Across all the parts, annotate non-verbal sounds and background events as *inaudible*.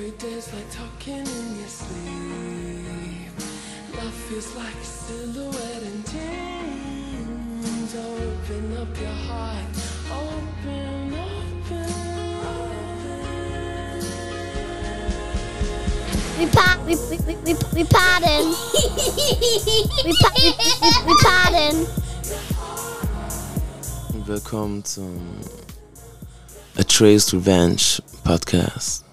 Every day's like talking in your sleep. Love feels like a silhouette in dreams. Open up your heart, open, open, open. We pa- we we we we, we pardon. we, pa- we, we, we pardon. Willkommen zum A Trace Revenge Podcast.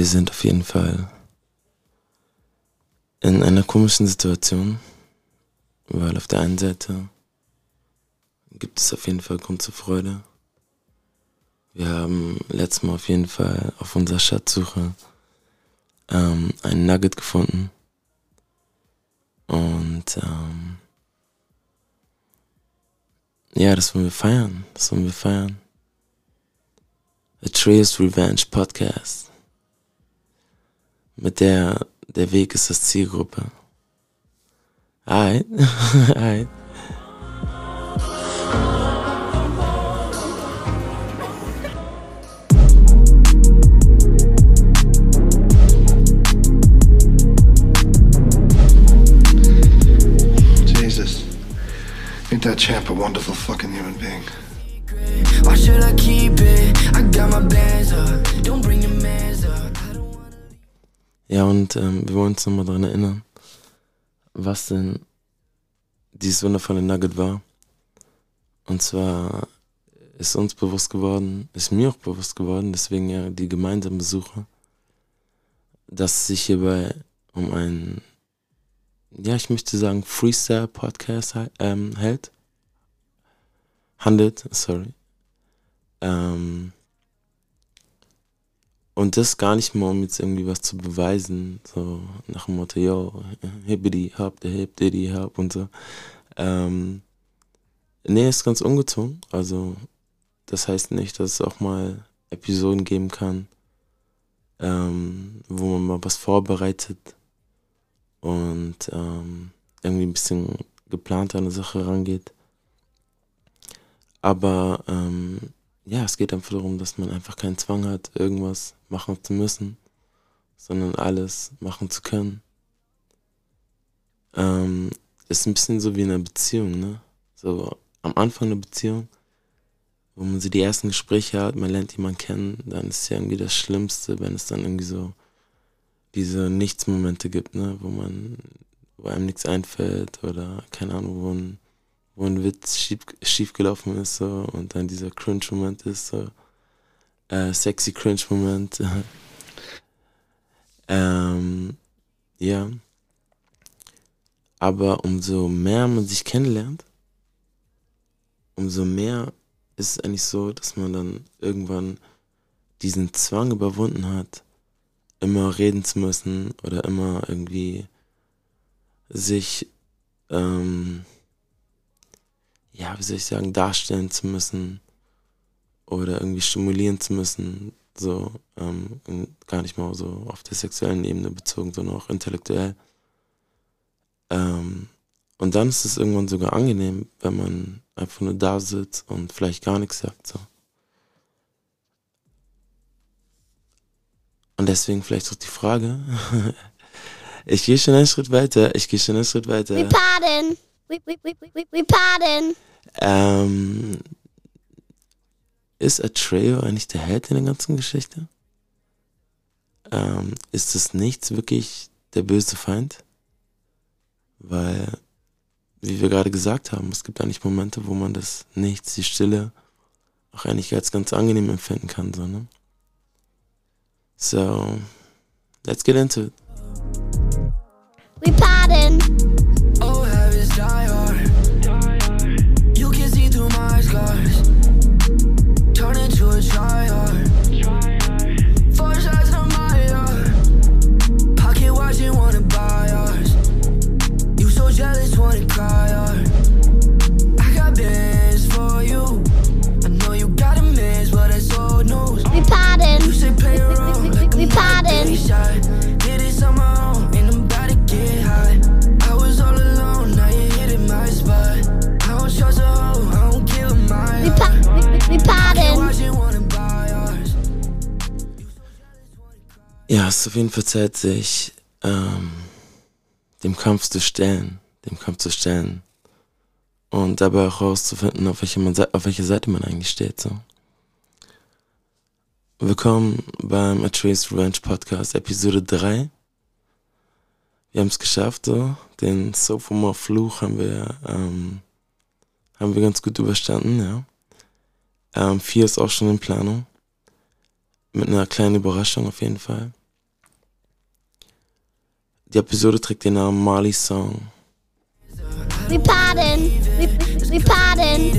Wir sind auf jeden Fall in einer komischen Situation, weil auf der einen Seite gibt es auf jeden Fall Grund zur Freude. Wir haben letztes Mal auf jeden Fall auf unserer Schatzsuche ähm, einen Nugget gefunden. Und ähm, ja, das wollen wir feiern. Das wollen wir feiern. Atreus Revenge Podcast. Mit der, der Weg ist das Zielgruppe. Alright, *laughs* alright. Jesus. Ain't that champ a wonderful fucking human being? Why should I keep it? I got my bands up. Don't bring your mans up. Wanna Ja, und ähm, wir wollen uns nochmal daran erinnern, was denn dieses wundervolle Nugget war. Und zwar ist uns bewusst geworden, ist mir auch bewusst geworden, deswegen ja die gemeinsame Suche, dass es sich hierbei um einen, ja, ich möchte sagen, Freestyle-Podcast ähm, hält. Handelt, sorry. Ähm, und das gar nicht mal, um jetzt irgendwie was zu beweisen, so nach dem Motto, yo, hibbidi, hop, der hip, diddy, hop und so. Ähm, nee, ist ganz ungezogen. Also, das heißt nicht, dass es auch mal Episoden geben kann, ähm, wo man mal was vorbereitet und ähm, irgendwie ein bisschen geplant an eine Sache rangeht. Aber ähm, ja, es geht einfach darum, dass man einfach keinen Zwang hat, irgendwas machen zu müssen, sondern alles machen zu können. Ähm, ist ein bisschen so wie in einer Beziehung, ne? So am Anfang einer Beziehung, wo man so die ersten Gespräche hat, man lernt jemanden kennen, dann ist ja irgendwie das Schlimmste, wenn es dann irgendwie so diese Nichtsmomente gibt, ne? Wo man, wo einem nichts einfällt oder keine Ahnung, wo ein wo ein Witz schief, schief gelaufen ist so und dann dieser Cringe-Moment ist so äh, sexy Cringe-Moment. *laughs* ähm, ja. Aber umso mehr man sich kennenlernt, umso mehr ist es eigentlich so, dass man dann irgendwann diesen Zwang überwunden hat, immer reden zu müssen oder immer irgendwie sich ähm, ja, wie soll ich sagen, darstellen zu müssen oder irgendwie stimulieren zu müssen, so ähm, gar nicht mal so auf der sexuellen Ebene bezogen, sondern auch intellektuell. Ähm, und dann ist es irgendwann sogar angenehm, wenn man einfach nur da sitzt und vielleicht gar nichts sagt. So. Und deswegen vielleicht auch die Frage. *laughs* ich gehe schon einen Schritt weiter. Ich gehe schon einen Schritt weiter. We pardon. We, we, we, we, we, pardon. Ähm, ist Atreyo eigentlich der Held in der ganzen Geschichte? Ähm, ist es nichts wirklich der böse Feind? Weil, wie wir gerade gesagt haben, es gibt eigentlich Momente, wo man das Nichts, die Stille, auch eigentlich als ganz angenehm empfinden kann, so, ne? So, let's get into it. We pardon. Oh, habits auf jeden Fall Zeit, sich ähm, dem Kampf zu stellen, dem Kampf zu stellen und dabei auch herauszufinden, auf welcher, auf welcher Seite man eigentlich steht. So. Willkommen beim Atreus Revenge Podcast, Episode 3. Wir haben es geschafft, so. Den Sophomore Fluch haben wir, ähm, haben wir ganz gut überstanden, ja. Ähm, vier ist auch schon in Planung. Mit einer kleinen Überraschung auf jeden Fall. Die Episode trägt den Namen Marley Song. We pardon, we, we, pardon.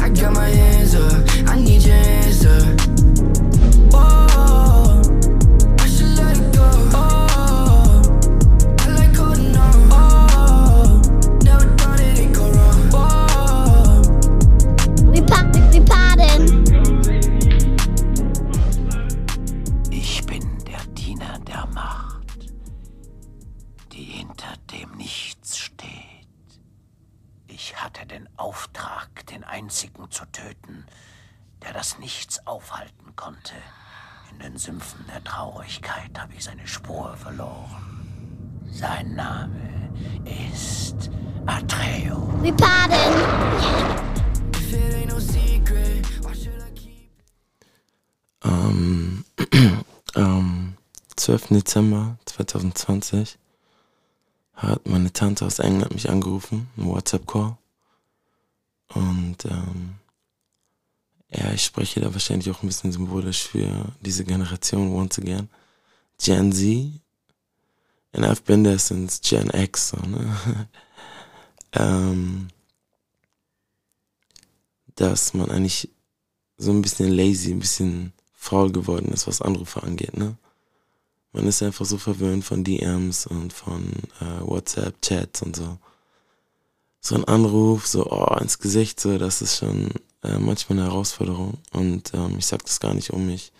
I got my hands up, I need your hands up. 12. Dezember 2020 hat meine Tante aus England mich angerufen, ein WhatsApp-Call. Und ähm, ja, ich spreche da wahrscheinlich auch ein bisschen symbolisch für diese Generation once again. Gen Z. And I've been there since Gen X. So, ne? *laughs* ähm, dass man eigentlich so ein bisschen lazy, ein bisschen faul geworden ist, was Anrufe angeht, ne? Man ist einfach so verwöhnt von DMs und von äh, WhatsApp-Chats und so. So ein Anruf, so oh, ins Gesicht, so, das ist schon äh, manchmal eine Herausforderung. Und ähm, ich sag das gar nicht, um mich,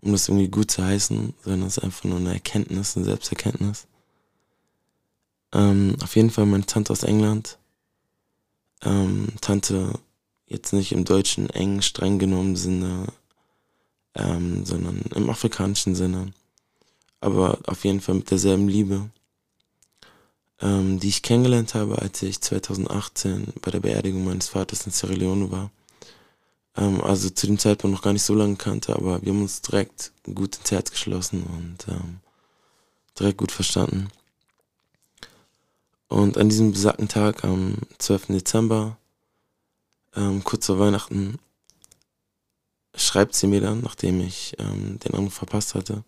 um das irgendwie gut zu heißen, sondern es ist einfach nur eine Erkenntnis, eine Selbsterkenntnis. Ähm, auf jeden Fall meine Tante aus England. Ähm, Tante jetzt nicht im deutschen eng, streng genommen Sinne, ähm, sondern im afrikanischen Sinne. Aber auf jeden Fall mit derselben Liebe, ähm, die ich kennengelernt habe, als ich 2018 bei der Beerdigung meines Vaters in Sierra Leone war. Ähm, also zu dem Zeitpunkt noch gar nicht so lange kannte, aber wir haben uns direkt gut ins Herz geschlossen und ähm, direkt gut verstanden. Und an diesem besagten Tag, am 12. Dezember, ähm, kurz vor Weihnachten, schreibt sie mir dann, nachdem ich ähm, den Anruf verpasst hatte,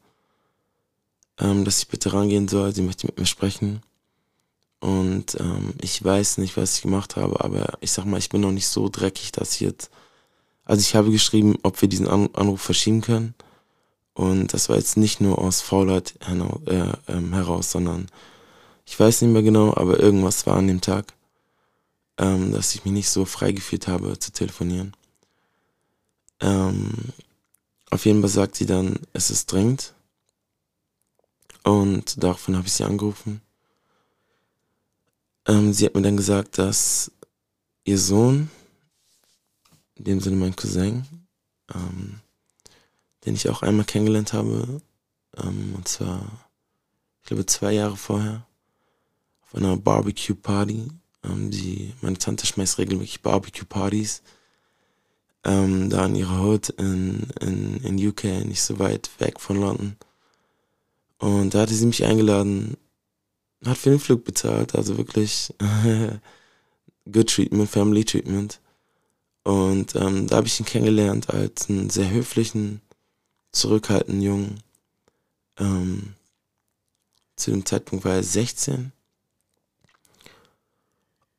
ähm, dass ich bitte rangehen soll. Sie möchte mit mir sprechen. Und ähm, ich weiß nicht, was ich gemacht habe, aber ich sag mal, ich bin noch nicht so dreckig, dass ich jetzt. Also ich habe geschrieben, ob wir diesen An Anruf verschieben können. Und das war jetzt nicht nur aus Faulheit heraus, äh, ähm, heraus, sondern ich weiß nicht mehr genau, aber irgendwas war an dem Tag, ähm, dass ich mich nicht so frei gefühlt habe zu telefonieren. Ähm, auf jeden Fall sagt sie dann, es ist dringend. Und daraufhin habe ich sie angerufen. Ähm, sie hat mir dann gesagt, dass ihr Sohn, in dem Sinne mein Cousin, ähm, den ich auch einmal kennengelernt habe, ähm, und zwar, ich glaube, zwei Jahre vorher, auf einer Barbecue-Party. Ähm, die, meine Tante schmeißt regelmäßig Barbecue-Partys ähm, da in ihrer Hood in, in, in UK, nicht so weit weg von London. Und da hatte sie mich eingeladen, hat für den Flug bezahlt, also wirklich *laughs* good treatment, family treatment. Und ähm, da habe ich ihn kennengelernt als einen sehr höflichen, zurückhaltenden Jungen. Ähm, zu dem Zeitpunkt war er 16.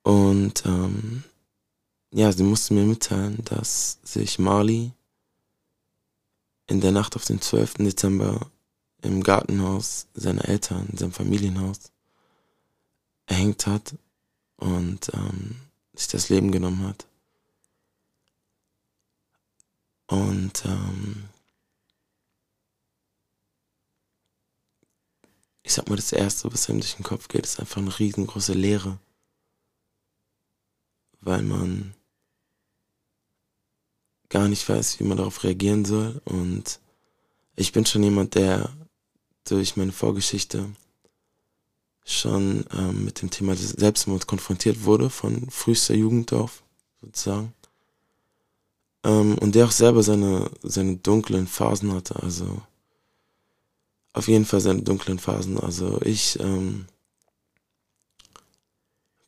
Und ähm, ja, sie musste mir mitteilen, dass sich Marley in der Nacht auf den 12. Dezember im Gartenhaus seiner Eltern, in seinem Familienhaus, erhängt hat und ähm, sich das Leben genommen hat. Und ähm, ich sag mal, das Erste, was einem durch den Kopf geht, ist einfach eine riesengroße Leere. Weil man gar nicht weiß, wie man darauf reagieren soll. Und ich bin schon jemand, der durch meine Vorgeschichte schon ähm, mit dem Thema des Selbstmords konfrontiert wurde, von frühester Jugend auf, sozusagen. Ähm, und der auch selber seine, seine dunklen Phasen hatte, also auf jeden Fall seine dunklen Phasen. Also ich, ähm,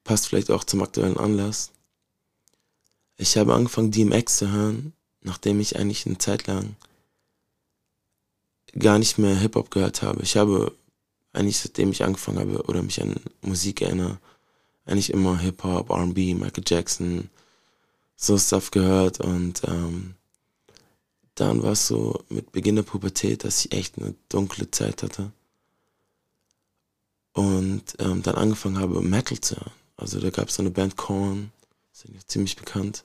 passt vielleicht auch zum aktuellen Anlass. Ich habe angefangen, DMX zu hören, nachdem ich eigentlich eine Zeit lang gar nicht mehr Hip-Hop gehört habe. Ich habe eigentlich seitdem ich angefangen habe oder mich an Musik erinnere, eigentlich immer Hip-Hop, RB, Michael Jackson, so Stuff gehört und ähm, dann war es so mit Beginn der Pubertät, dass ich echt eine dunkle Zeit hatte und ähm, dann angefangen habe, Metal zu hören. Also da gab es so eine Band Korn, sind ja ziemlich bekannt,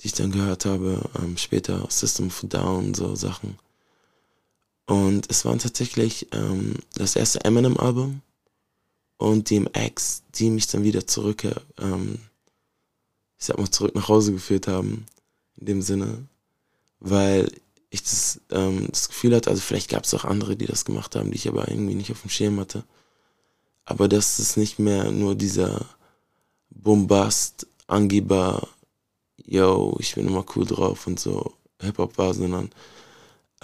die ich dann gehört habe, ähm, später System of Down, so Sachen. Und es waren tatsächlich ähm, das erste Eminem-Album und DMX, die mich dann wieder zurück, ähm, ich sag mal, zurück nach Hause geführt haben, in dem Sinne, weil ich das, ähm, das Gefühl hatte, also vielleicht gab es auch andere, die das gemacht haben, die ich aber irgendwie nicht auf dem Schirm hatte, aber dass es nicht mehr nur dieser Bombast, Angeber, yo, ich bin immer cool drauf und so Hip-Hop war, sondern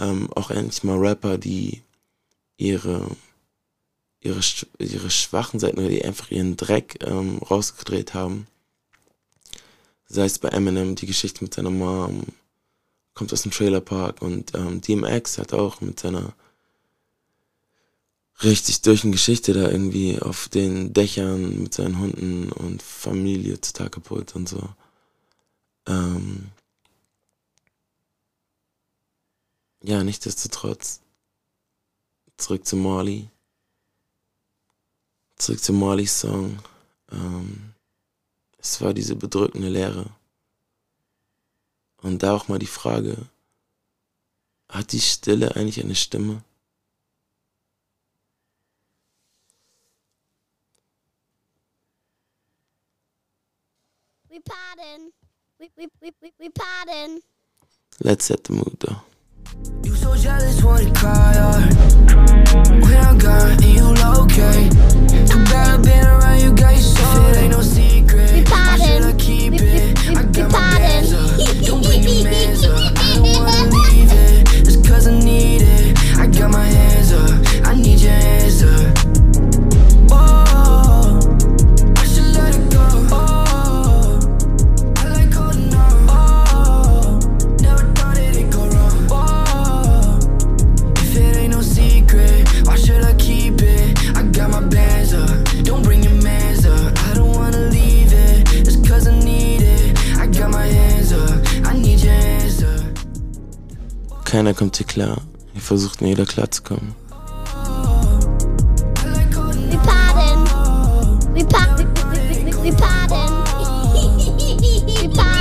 ähm, auch endlich mal Rapper, die ihre, ihre, ihre schwachen Seiten oder die einfach ihren Dreck ähm, rausgedreht haben. Sei es bei Eminem die Geschichte mit seiner Mom, kommt aus dem Trailerpark und ähm, DMX hat auch mit seiner richtig durch eine Geschichte da irgendwie auf den Dächern mit seinen Hunden und Familie Tag gepult und so. Ähm, ja, nichtsdestotrotz, zurück zu Marley. Zurück zu Marleys Song. Ähm, es war diese bedrückende Leere. Und da auch mal die Frage, hat die Stille eigentlich eine Stimme? We pardon. We, we, we, we pardon. Let's set the mood though. You so jealous, wanna cry. When I'm gone and you locate. Too bad I've been around you, you so it ain't no secret. Why should I keep it? I got my bands up. Don't bring your up. Keiner kommt hier klar. Hier versucht mir jeder klarzukommen. I like holding We pardon. We pa- we, we, we, we, we pardon. we pardon.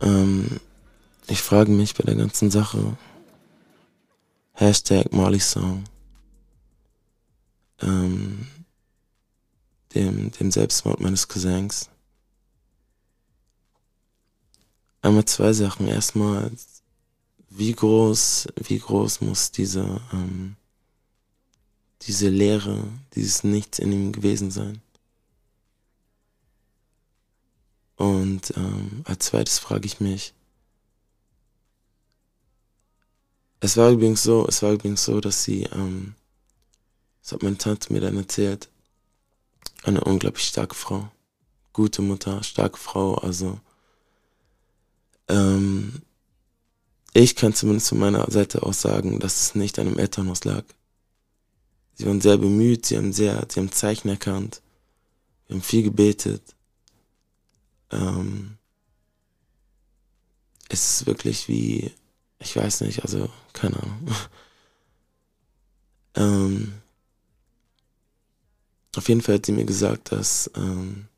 Ähm, ich frage mich bei der ganzen Sache. Hashtag Marley Song. Ähm, dem, dem Selbstmord meines Cousins. Einmal zwei Sachen. Erstmal, wie groß, wie groß muss diese, ähm, diese Leere, dieses Nichts in ihm gewesen sein? Und ähm, als zweites frage ich mich, es war übrigens so, es war übrigens so, dass sie, ähm, das hat meine Tante mir dann erzählt, eine unglaublich starke Frau, gute Mutter, starke Frau, also ähm, ich kann zumindest von meiner Seite aus sagen, dass es nicht an dem Elternhaus lag. Sie waren sehr bemüht, sie haben sehr, sie haben Zeichen erkannt, wir haben viel gebetet. Ähm, es ist wirklich wie, ich weiß nicht, also keine Ahnung. *laughs* ähm, auf jeden Fall hat sie mir gesagt, dass ähm,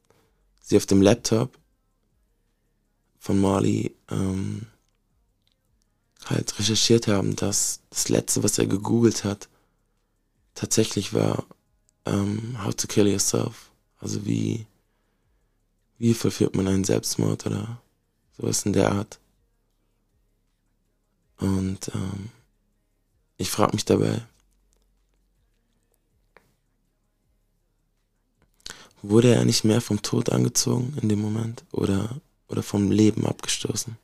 sie auf dem Laptop von Marley ähm, halt recherchiert haben, dass das letzte, was er gegoogelt hat, tatsächlich war ähm, How to Kill Yourself. Also wie, wie verführt man einen Selbstmord oder sowas in der Art. Und ähm, ich frage mich dabei, wurde er nicht mehr vom Tod angezogen in dem Moment oder, oder vom Leben abgestoßen?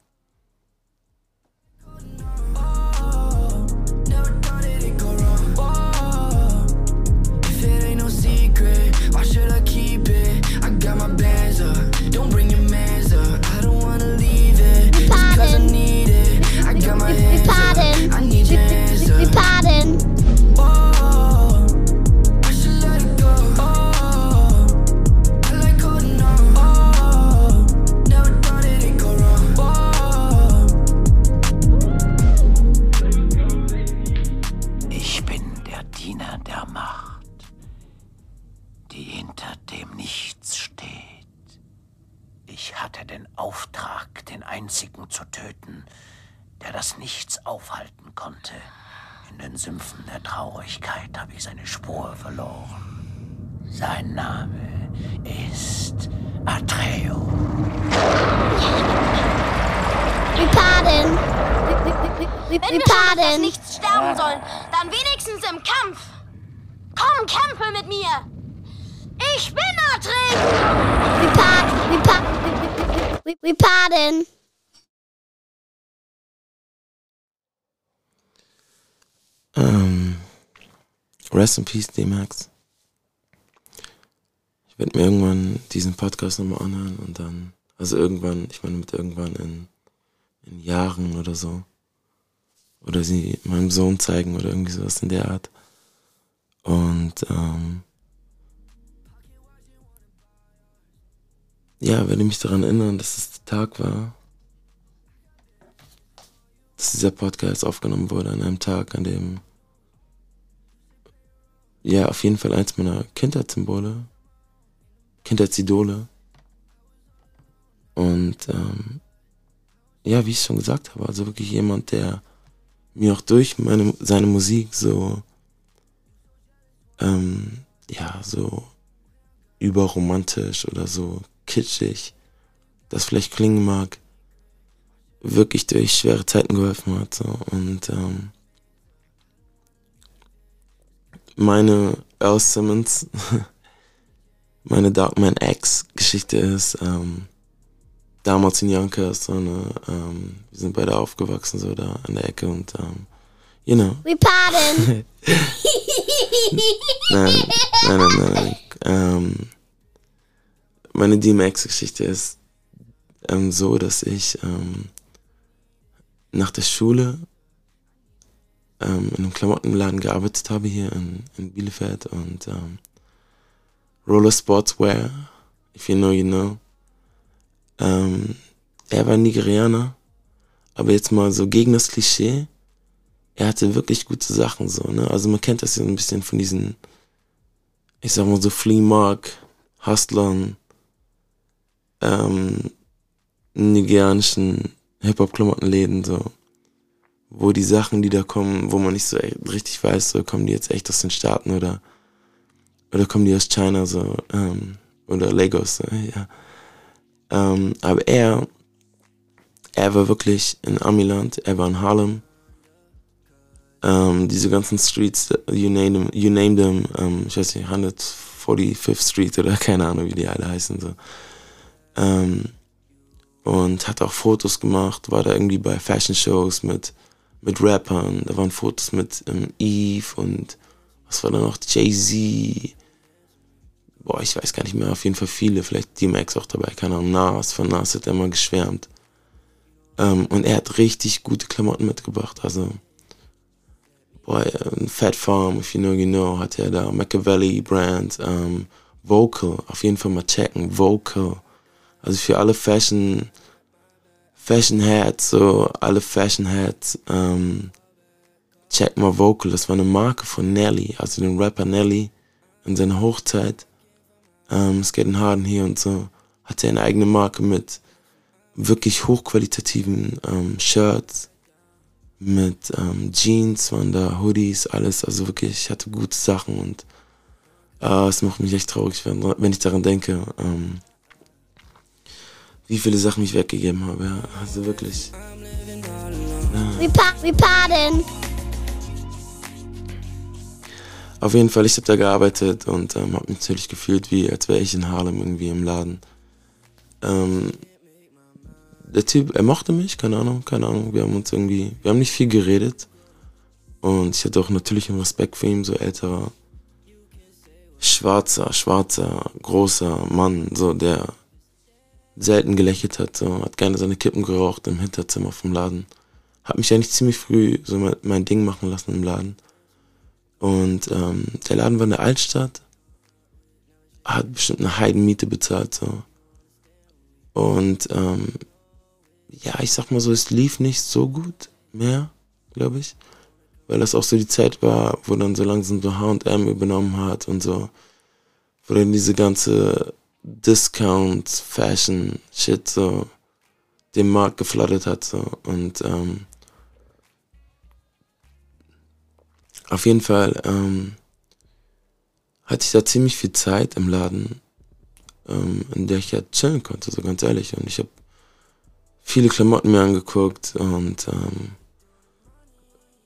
Rest in Peace, D-Max. Ich werde mir irgendwann diesen Podcast nochmal anhören und dann, also irgendwann, ich meine mit irgendwann in, in Jahren oder so. Oder sie meinem Sohn zeigen oder irgendwie sowas in der Art. Und ähm, ja, werde mich daran erinnern, dass es der Tag war, dass dieser Podcast aufgenommen wurde an einem Tag, an dem ja, auf jeden Fall eins meiner Kindheitssymbole, Kindheitsidole. Und ähm, ja, wie ich schon gesagt habe, also wirklich jemand, der mir auch durch meine, seine Musik so, ähm, ja, so überromantisch oder so kitschig, das vielleicht klingen mag, wirklich durch schwere Zeiten geholfen hat. So. Und ähm, meine Al Simmons, *laughs* meine Darkman Ex-Geschichte ist, ähm, damals in Yonkers, so eine, ähm, wir sind beide aufgewachsen, so da an der Ecke und, ähm, you know. We pardon. *laughs* *laughs* nein, nein, nein, nein, nein. Ähm, meine DMX-Geschichte ist ähm, so, dass ich ähm, nach der Schule ähm, in einem Klamottenladen gearbeitet habe hier in, in Bielefeld und ähm, Roller Sportswear, if you know, you know. Ähm, er war Nigerianer, aber jetzt mal so gegen das Klischee, er hatte wirklich gute Sachen so, ne? Also man kennt das ja ein bisschen von diesen, ich sag mal so Flea Mark, Hustlern, ähm, nigerianischen Hip-Hop-Klamottenläden so wo die Sachen, die da kommen, wo man nicht so richtig weiß, so kommen die jetzt echt aus den Staaten oder oder kommen die aus China so ähm, oder Lagos, so, ja. Ähm, aber er, er war wirklich in Amiland, er war in Harlem. Ähm, diese ganzen Streets, you name them, you name them ähm, ich weiß nicht, 145th Street oder keine Ahnung, wie die alle heißen so. Ähm, und hat auch Fotos gemacht, war da irgendwie bei Fashion Shows mit mit Rappern. Da waren Fotos mit ähm, Eve und was war da noch? Jay-Z. Boah, ich weiß gar nicht mehr. Auf jeden Fall viele. Vielleicht D-Max auch dabei. Keine Ahnung. Nas. Von Nas hat er immer geschwärmt. Ähm, und er hat richtig gute Klamotten mitgebracht. Also, boah, ähm, Fat Farm, if you know, you know, hat er da. Machiavelli Brand. Ähm, Vocal. Auf jeden Fall mal checken. Vocal. Also für alle Fashion Fashion Heads, so alle Fashion Heads, ähm, check mal Vocal, das war eine Marke von Nelly, also den Rapper Nelly in seiner Hochzeit, ähm, Skaten Harden hier und so, hatte eine eigene Marke mit wirklich hochqualitativen ähm, Shirts, mit ähm, Jeans waren da, Hoodies, alles, also wirklich, ich hatte gute Sachen und Ah, es macht mich echt traurig, wenn, wenn ich daran denke, ähm, wie viele Sachen ich weggegeben habe. Ja. Also wirklich. We, pa we pardon. Auf jeden Fall, ich habe da gearbeitet und ähm, habe mich natürlich gefühlt, wie als wäre ich in Harlem irgendwie im Laden. Ähm, der Typ, er mochte mich, keine Ahnung, keine Ahnung. Wir haben uns irgendwie, wir haben nicht viel geredet. Und ich hatte auch natürlich einen Respekt für ihn, so älterer, schwarzer, schwarzer, großer Mann, so der selten gelächelt hat, so hat gerne seine Kippen geraucht im Hinterzimmer vom Laden. Hat mich eigentlich ziemlich früh so mein, mein Ding machen lassen im Laden. Und ähm, der Laden war in der Altstadt, hat bestimmt eine Heidenmiete bezahlt so. Und ähm, ja, ich sag mal so, es lief nicht so gut mehr, glaube ich. Weil das auch so die Zeit war, wo dann so langsam so HM übernommen hat und so. Wo dann diese ganze Discount, Fashion, Shit so den Markt geflattert hat. So. Und ähm, auf jeden Fall ähm, hatte ich da ziemlich viel Zeit im Laden, ähm, in der ich ja chillen konnte, so ganz ehrlich. Und ich habe viele Klamotten mir angeguckt und ähm,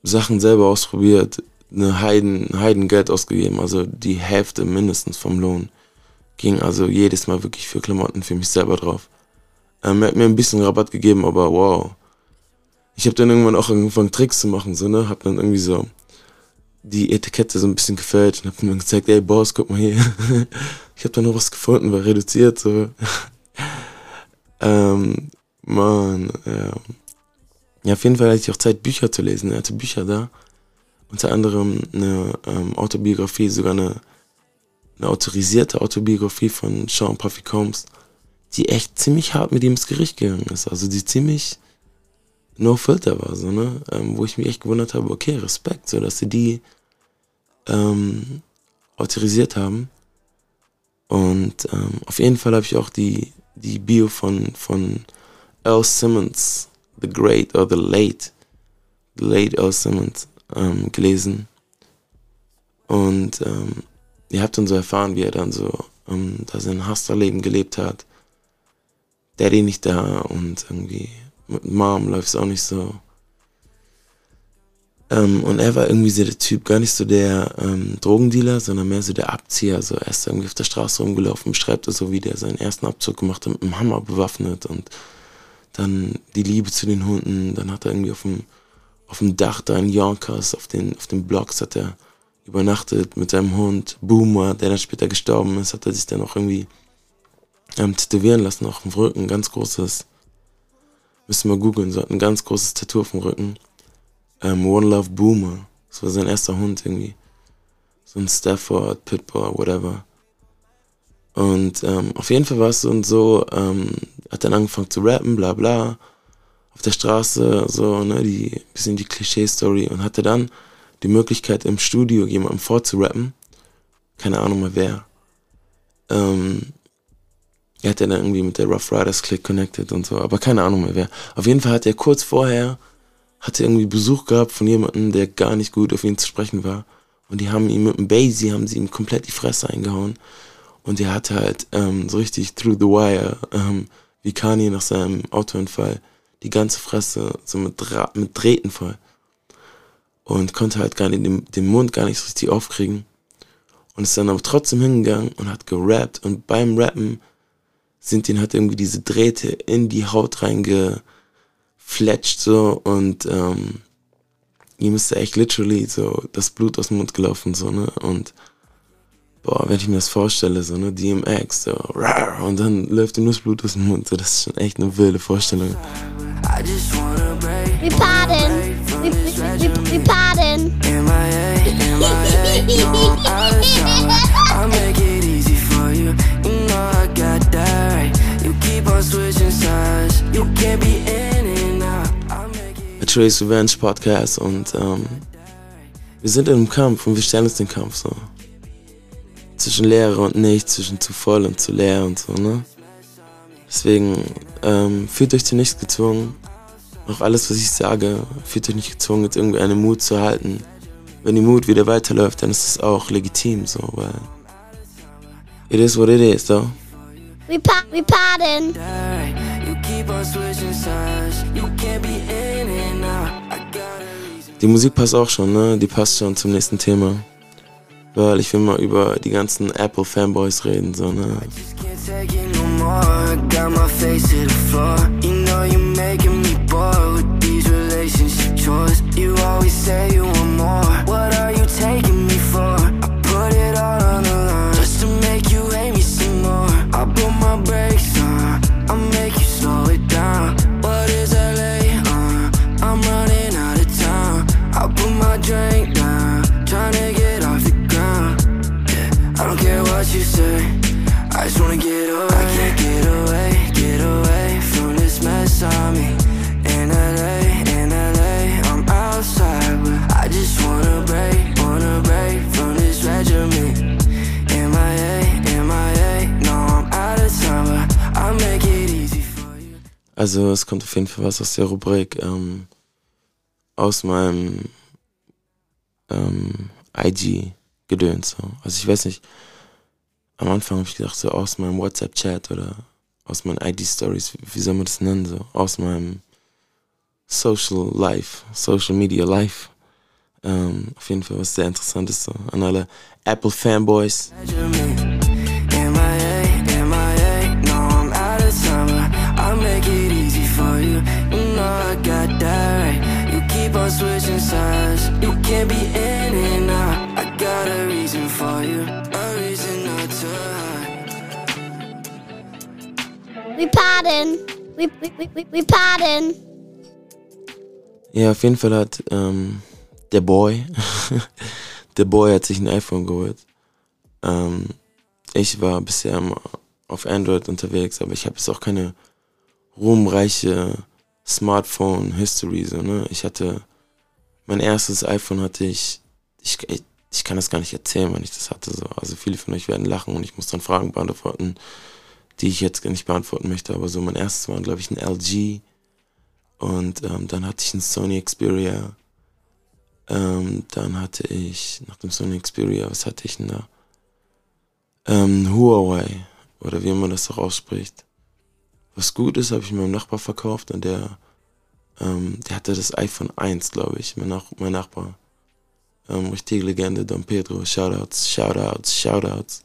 Sachen selber ausprobiert, eine Heiden, Heiden Geld ausgegeben, also die Hälfte mindestens vom Lohn ging also jedes Mal wirklich für Klamotten für mich selber drauf. Ähm, er hat mir ein bisschen Rabatt gegeben, aber wow. Ich habe dann irgendwann auch angefangen Tricks zu machen, so ne, hab dann irgendwie so die Etikette so ein bisschen gefällt und hab mir gezeigt, ey Boss, guck mal hier. *laughs* ich habe da noch was gefunden, war reduziert so. *laughs* ähm, Mann, ja. Ja, auf jeden Fall hatte ich auch Zeit, Bücher zu lesen. Er hatte Bücher da. Unter anderem eine ähm, Autobiografie, sogar eine, eine autorisierte Autobiografie von Sean Puffy Combs, die echt ziemlich hart mit ihm ins Gericht gegangen ist. Also die ziemlich no filter war, so, ne? Ähm, wo ich mich echt gewundert habe, okay, Respekt, so dass sie die ähm, autorisiert haben. Und ähm, auf jeden Fall habe ich auch die, die Bio von, von Earl Simmons, The Great or The Late, The Late Earl Simmons, ähm, gelesen. Und ähm, ihr habt dann so erfahren, wie er dann so ähm, da sein Hustler-Leben gelebt hat. Daddy nicht da und irgendwie mit Mom läuft es auch nicht so. Ähm, und er war irgendwie so der Typ, gar nicht so der ähm, Drogendealer, sondern mehr so der Abzieher. So er ist irgendwie auf der Straße rumgelaufen, beschreibt es so, wie der seinen ersten Abzug gemacht hat, mit einem Hammer bewaffnet und dann die Liebe zu den Hunden. Dann hat er irgendwie auf dem, auf dem Dach da in Yonkers, auf den, auf den Blocks hat er übernachtet mit seinem Hund Boomer, der dann später gestorben ist, hat er sich dann auch irgendwie ähm, tätowieren lassen, auch dem Rücken, ganz großes, ihr mal googeln, so hat ein ganz großes Tattoo auf dem Rücken ähm, One Love Boomer. Das war sein erster Hund irgendwie. So ein Stafford, Pitbull, whatever. Und ähm, auf jeden Fall war es so und so, ähm, hat dann angefangen zu rappen, bla bla, auf der Straße, so, ne, die, bisschen die Klischee-Story und hatte dann die Möglichkeit im Studio jemandem vorzurappen. Keine Ahnung mehr wer. Ähm, er hat dann irgendwie mit der Rough Riders Click connected und so, aber keine Ahnung mehr wer. Auf jeden Fall hat er kurz vorher hatte irgendwie Besuch gehabt von jemandem, der gar nicht gut auf ihn zu sprechen war. Und die haben ihm mit dem Basie, haben sie ihm komplett die Fresse eingehauen. Und er hatte halt ähm, so richtig through the wire, ähm, wie Kanye nach seinem Autounfall, die ganze Fresse so mit, Dra mit Drähten voll. Und konnte halt gar nicht den, den Mund gar nicht so richtig aufkriegen. Und ist dann aber trotzdem hingegangen und hat gerappt. Und beim Rappen sind ihn halt irgendwie diese Drähte in die Haut reinge fletscht so und ähm, ihm ist echt literally so das Blut aus dem Mund gelaufen, so, ne? Und boah, wenn ich mir das vorstelle, so, ne, DMX, so, rar, und dann läuft ihm nur das Blut aus dem Mund, so, das ist schon echt eine wilde Vorstellung. We pardon. We, we, we, we pardon. I'll make it easy for you. You know I got that right. You keep on switching sides. You can't be in and out. I'll make it. A Trace Revenge Podcast und ähm, wir sind in einem Kampf und wir stellen uns den Kampf so. Zwischen Lehre und nicht, zwischen zu voll und zu leer und so, ne? Deswegen ähm, fühlt euch zu nichts gezwungen. Auch alles, was ich sage, fühlt euch nicht gezwungen, jetzt irgendwie einen Mut zu halten. Wenn die Mut wieder weiterläuft, dann ist es auch legitim so, weil It is what it is, though. We pa we pardon. Die Musik passt auch schon, ne? Die passt schon zum nächsten Thema. Weil ich will mal über die ganzen Apple-Fanboys reden, so, ne? You always say you want more. What are you taking jeden Fall was aus der Rubrik ähm, aus meinem ähm, IG-Gedöns. So. Also ich weiß nicht, am Anfang habe ich gedacht, so aus meinem WhatsApp-Chat oder aus meinen IG-Stories, wie, soll man das nennen, so aus meinem Social Life, Social Media Life. Ähm, auf jeden Fall was sehr interessantes so an alle Apple-Fanboys. That right. You keep on switching sides. You can't be in and out. I got a reason for you, a reason not to hide. We pardon. We we we we, we pardon. Ja, auf jeden Fall hat ähm, der Boy, *laughs* der Boy hat sich ein iPhone geholt. Ähm, ich war bisher immer auf Android unterwegs, aber ich habe jetzt auch keine ruhmreiche Smartphone-History. So, ne? Ich hatte, mein erstes iPhone hatte ich, ich, ich, ich kann das gar nicht erzählen, wann ich das hatte. So. Also viele von euch werden lachen und ich muss dann Fragen beantworten, die ich jetzt gar nicht beantworten möchte. Aber so mein erstes war, glaube ich, ein LG. Und ähm, dann hatte ich einen Sony Xperia. Ähm, dann hatte ich, nach dem Sony Xperia, was hatte ich denn da? Ähm, Huawei, oder wie man das auch ausspricht. Was gut ist, habe ich meinem Nachbar verkauft und der, ähm, der hatte das iPhone 1, glaube ich, mein, Nach mein Nachbar. Ähm, richtige Legende, Don Pedro, Shoutouts, Shoutouts, Shoutouts.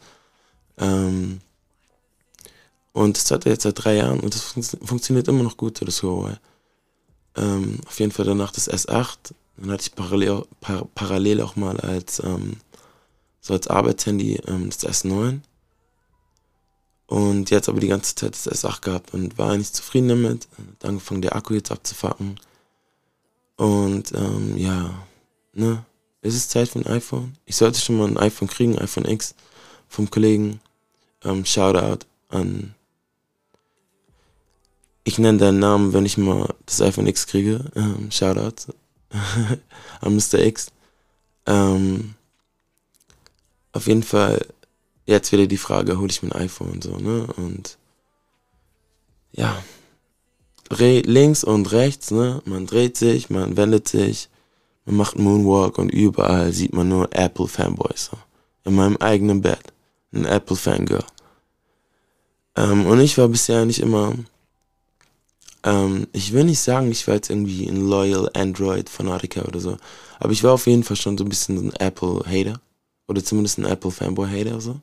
Ähm, und das hat er jetzt seit drei Jahren und das fun funktioniert immer noch gut, das Huawei. Ähm, auf jeden Fall danach das S8. Dann hatte ich parallel, par parallel auch mal als, ähm, so als Arbeitshandy ähm, das S9. Und jetzt aber die ganze Zeit das S8 gehabt und war eigentlich zufrieden damit. Hat angefangen, der Akku jetzt abzufacken. Und ähm, ja, ne, es ist Zeit für ein iPhone. Ich sollte schon mal ein iPhone kriegen, iPhone X vom Kollegen. Ähm, Shoutout an ich nenne deinen Namen, wenn ich mal das iPhone X kriege. Ähm, Shoutout *laughs* an Mr. X. Ähm, auf jeden Fall, jetzt wieder die Frage, hole ich mir ein iPhone und so, ne? Und ja, Re links und rechts, ne? Man dreht sich, man wendet sich, man macht Moonwalk und überall sieht man nur Apple-Fanboys. So. In meinem eigenen Bett. Ein Apple-Fangirl. Ähm, und ich war bisher nicht immer ähm, ich will nicht sagen, ich war jetzt irgendwie ein loyal Android-Fanatiker oder so. Aber ich war auf jeden Fall schon so ein bisschen ein Apple-Hater. Oder zumindest ein Apple-Fanboy-Hater so.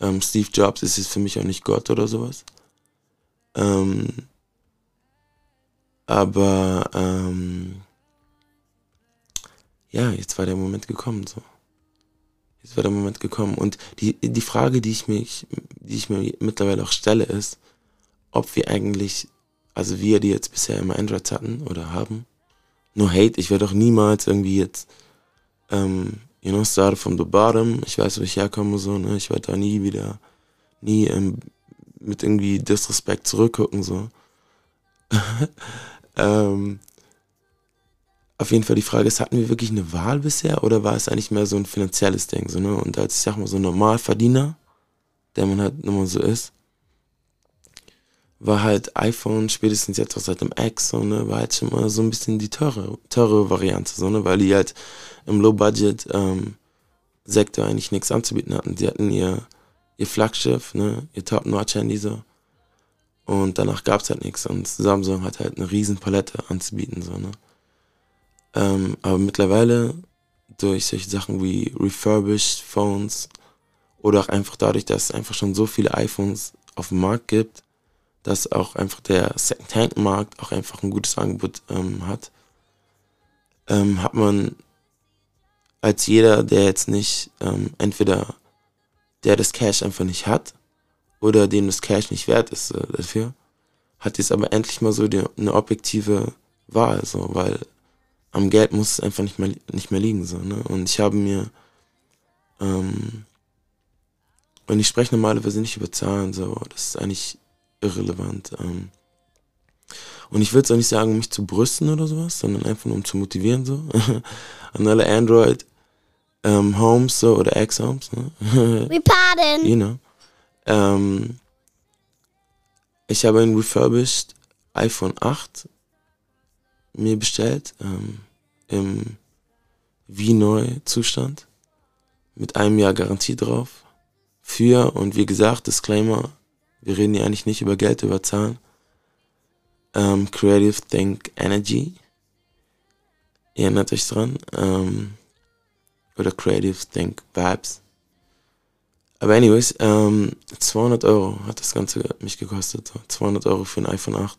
Ähm, Steve Jobs ist jetzt für mich auch nicht Gott oder sowas. Ähm, aber ähm, ja, jetzt war der Moment gekommen so. Jetzt war der Moment gekommen. Und die, die Frage, die ich, mich, die ich mir mittlerweile auch stelle, ist, ob wir eigentlich also wir, die jetzt bisher immer Androids hatten oder haben, nur Hate. Ich werde auch niemals irgendwie jetzt, ähm, you know, start from the bottom. Ich weiß, wo ich herkomme, so, ne? Ich werde da nie wieder, nie ähm, mit irgendwie Disrespect zurückgucken, so. *laughs* ähm, auf jeden Fall die Frage ist, hatten wir wirklich eine Wahl bisher oder war es eigentlich mehr so ein finanzielles Ding, so, ne? Und als, ich sag mal, so ein Normalverdiener, der man halt nun mal so ist, war halt iPhone spätestens jetzt auch seit dem X, so, ne, war halt schon mal so ein bisschen die teure, teure Variante, so, ne, weil die halt im Low-Budget, ähm, Sektor eigentlich nichts anzubieten hatten. Die hatten ihr, ihr Flaggschiff, ne, ihr Top-Notch-Handy so. Und danach gab's halt nichts. Und Samsung hat halt eine riesen Palette anzubieten, so, ne. Ähm, aber mittlerweile durch solche Sachen wie refurbished Phones oder auch einfach dadurch, dass es einfach schon so viele iPhones auf dem Markt gibt, dass auch einfach der Second-Hand-Markt auch einfach ein gutes Angebot ähm, hat, ähm, hat man als jeder, der jetzt nicht ähm, entweder der das Cash einfach nicht hat oder dem das Cash nicht wert ist äh, dafür, hat jetzt aber endlich mal so die, eine objektive Wahl, so, weil am Geld muss es einfach nicht mehr, nicht mehr liegen, so, ne? Und ich habe mir, ähm, und ich spreche normalerweise nicht über Zahlen, so, das ist eigentlich irrelevant. Ähm, und ich würde es auch nicht sagen, um mich zu brüsten oder sowas, sondern einfach nur um zu motivieren, so. *laughs* An alle Android ähm, Homes, so, oder Ex-Homes, ne? *laughs* We pardon. you know. Ähm, ich habe ein refurbished iPhone 8 mir bestellt, ähm, im wie neu Zustand, mit einem Jahr Garantie drauf. Für, und wie gesagt, Disclaimer, wir reden hier eigentlich nicht über Geld, über Zahlen. Ähm, Creative Think Energy. Ihr erinnert euch dran. Ähm, oder Creative Think Vibes. Aber anyways, ähm, 200 Euro hat das Ganze mich gekostet. So. 200 Euro für ein iPhone 8.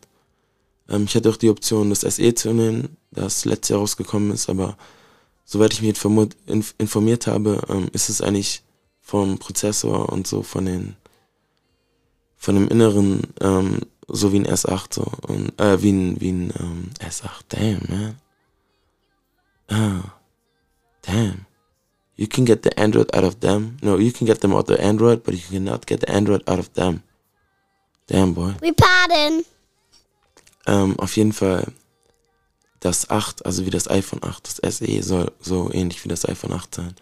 Ähm, ich hatte auch die Option, das SE zu nehmen, das letztes Jahr rausgekommen ist, aber soweit ich mich informiert, informiert habe, ähm, ist es eigentlich vom Prozessor und so von den von dem Inneren ähm, so wie ein S8 so und äh, wie ein wie ein ähm, S8 damn man. Ah. Damn. You can get the Android out of them. No you can get them out of the Android but you cannot get the Android out of them. Damn boy. We pardon. ähm, auf jeden Fall das 8 also wie das iPhone 8 das SE soll so ähnlich wie das iPhone 8 sein.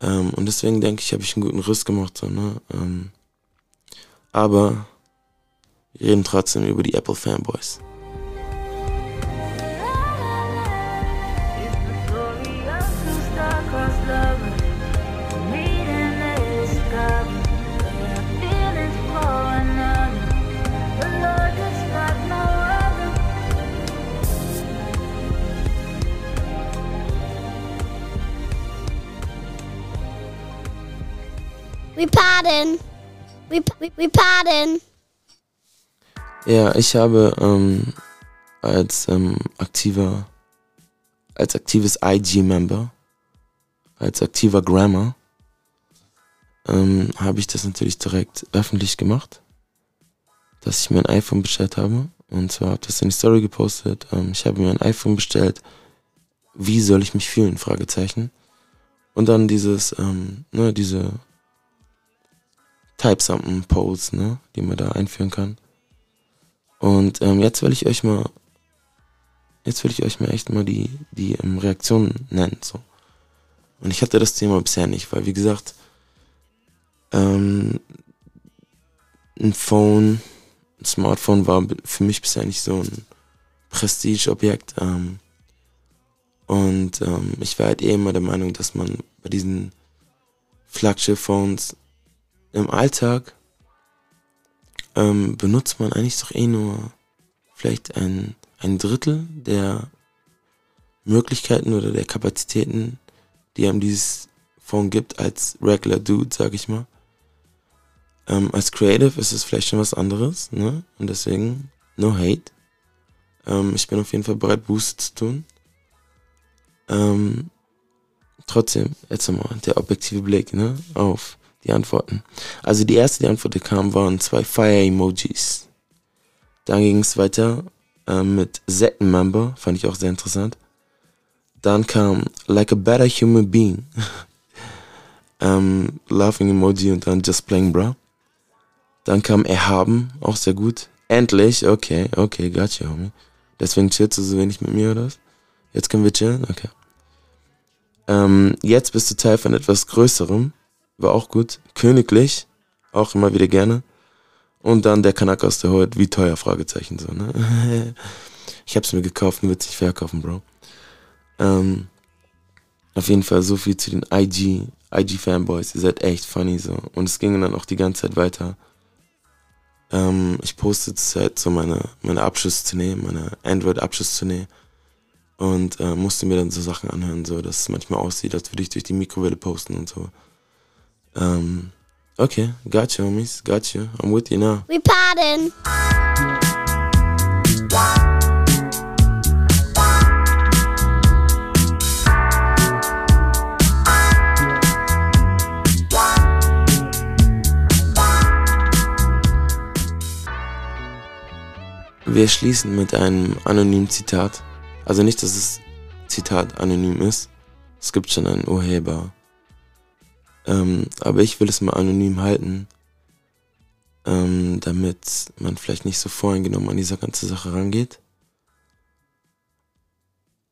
Ähm, und deswegen denke ich habe ich einen guten Riss gemacht so ne? Ähm, aber wir reden trotzdem über die Apple Fanboys. Pardon. We pardon. Ja, ich habe ähm, als ähm, aktiver, als aktives IG-Member, als aktiver Grammar, ähm, habe ich das natürlich direkt öffentlich gemacht, dass ich mir ein iPhone bestellt habe. Und zwar habe ich das in die Story gepostet. Ähm, ich habe mir ein iPhone bestellt. Wie soll ich mich fühlen? Fragezeichen. Und dann dieses, ähm, ne, diese Type Something Pose, ne, die man da einführen kann. Und ähm, jetzt will ich euch mal, jetzt will ich euch mal echt mal die, die ähm, Reaktionen nennen, so. Und ich hatte das Thema bisher nicht, weil wie gesagt, ähm, ein Phone, ein Smartphone war für mich bisher nicht so ein Prestigeobjekt. Ähm, und ähm, ich war halt eh immer der Meinung, dass man bei diesen Flagship-Phones im Alltag ähm, benutzt man eigentlich doch eh nur vielleicht ein, ein Drittel der Möglichkeiten oder der Kapazitäten, die einem dieses Phone gibt, als regular Dude, sag ich mal. Ähm, als Creative ist es vielleicht schon was anderes, ne? Und deswegen, no hate. Ähm, ich bin auf jeden Fall bereit, Boost zu tun. Ähm, trotzdem, jetzt nochmal der objektive Blick, ne? Auf die Antworten. Also die erste, die Antwort, die kam, waren zwei Fire-Emojis. Dann ging es weiter äh, mit Sektenmember, fand ich auch sehr interessant. Dann kam Like a Better Human Being. *laughs* ähm, Laughing Emoji und dann Just Playing Bra. Dann kam Erhaben, auch sehr gut. Endlich, okay, okay, gotcha, homie. Deswegen chillst du so wenig mit mir, oder was? Jetzt können wir chillen? Okay. Ähm, jetzt bist du Teil von etwas Größerem war auch gut. Königlich, auch immer wieder gerne. Und dann der Kanaka aus der Hood, wie teuer, Fragezeichen, so, ne? *laughs* ich hab's mir gekauft und will's nicht verkaufen, Bro. Ähm, auf jeden Fall so viel zu den IG, IG-Fanboys, ihr seid echt funny so. Und es ging dann auch die ganze Zeit weiter. Ähm, ich poste zurzeit so meine, meine Abschlusstournee, meine Android-Abschlusstournee und äh, musste mir dann so Sachen anhören, so dass es manchmal aussieht, als würde ich durch die Mikrowelle posten und so. Ähm, okay, got you, homies, got you. I'm with you now. We pardon. Wir schließen mit einem anonymen Zitat. Also nicht, dass das Zitat anonym ist. Es gibt schon einen Urheber. Ähm, aber ich will es mal anonym halten, ähm, damit man vielleicht nicht so voreingenommen an diese ganze Sache rangeht.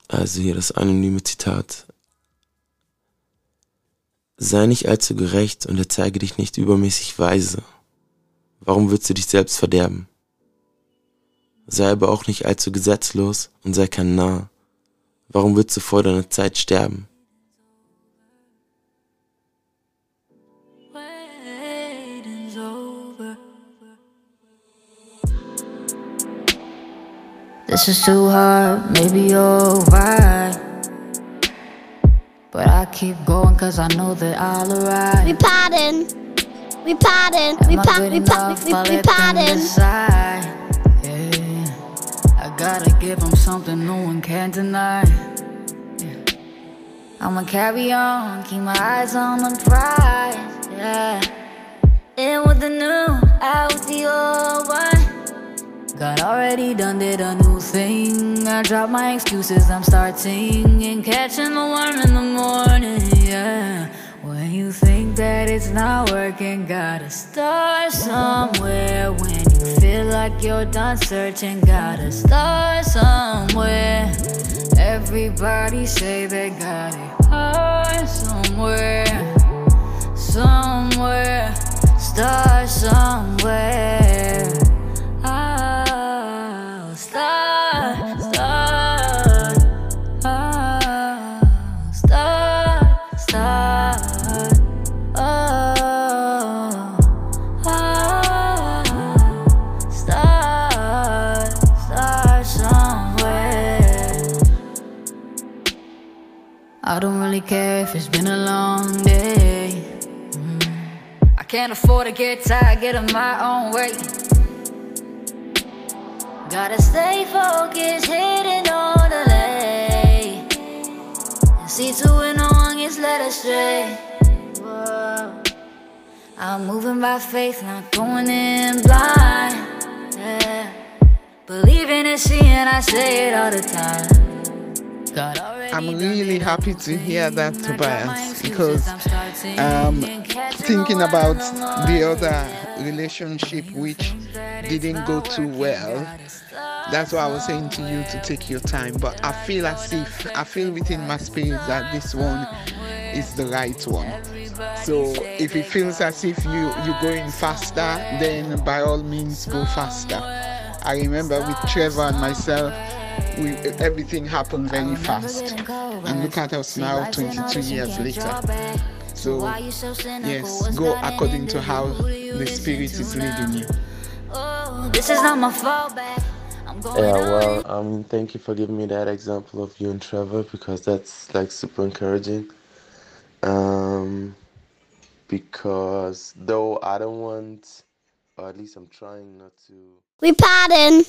Also hier das anonyme Zitat. Sei nicht allzu gerecht und erzeige dich nicht übermäßig weise. Warum würdest du dich selbst verderben? Sei aber auch nicht allzu gesetzlos und sei kein Narr. Warum würdest du vor deiner Zeit sterben? This is too hard, maybe you're right. But I keep going cause I know that I'll arrive. We pardon. We pardon. We pardon. We pardon. We, we let them Yeah. I gotta give them something no one can deny. Yeah. I'ma carry on, keep my eyes on the prize. Yeah. In with the new, out with the old one. God already done did a new thing. I drop my excuses, I'm starting and catching the worm in the morning. Yeah. When you think that it's not working, gotta start somewhere. When you feel like you're done searching, gotta start somewhere. Everybody say they got it hard somewhere, somewhere. Start somewhere. I care if it's been a long day. Mm. I can't afford to get tired, get in my own way. Gotta stay focused, hitting on the lane. And see to it, no one gets led astray. Whoa. I'm moving by faith, not going in blind. Yeah. Believing and seeing, I say it all the time. God already I'm really happy to hear that, I drop my Tobias, because I'm um, thinking about the other relationship which didn't go too well, that's why I was saying to you to take your time. But I feel as if I feel within my spirit that this one is the right one. So if it feels as if you you're going faster, then by all means go faster. I remember with Trevor and myself, we everything happened very fast. And look at us now, 22 years later. So yes, go according to how the spirit is leading you. Oh, This is not my fallback. Yeah, well, I mean, thank you for giving me that example of you and Trevor because that's like super encouraging. Um, because though I don't want, or at least I'm trying not to. We pardon.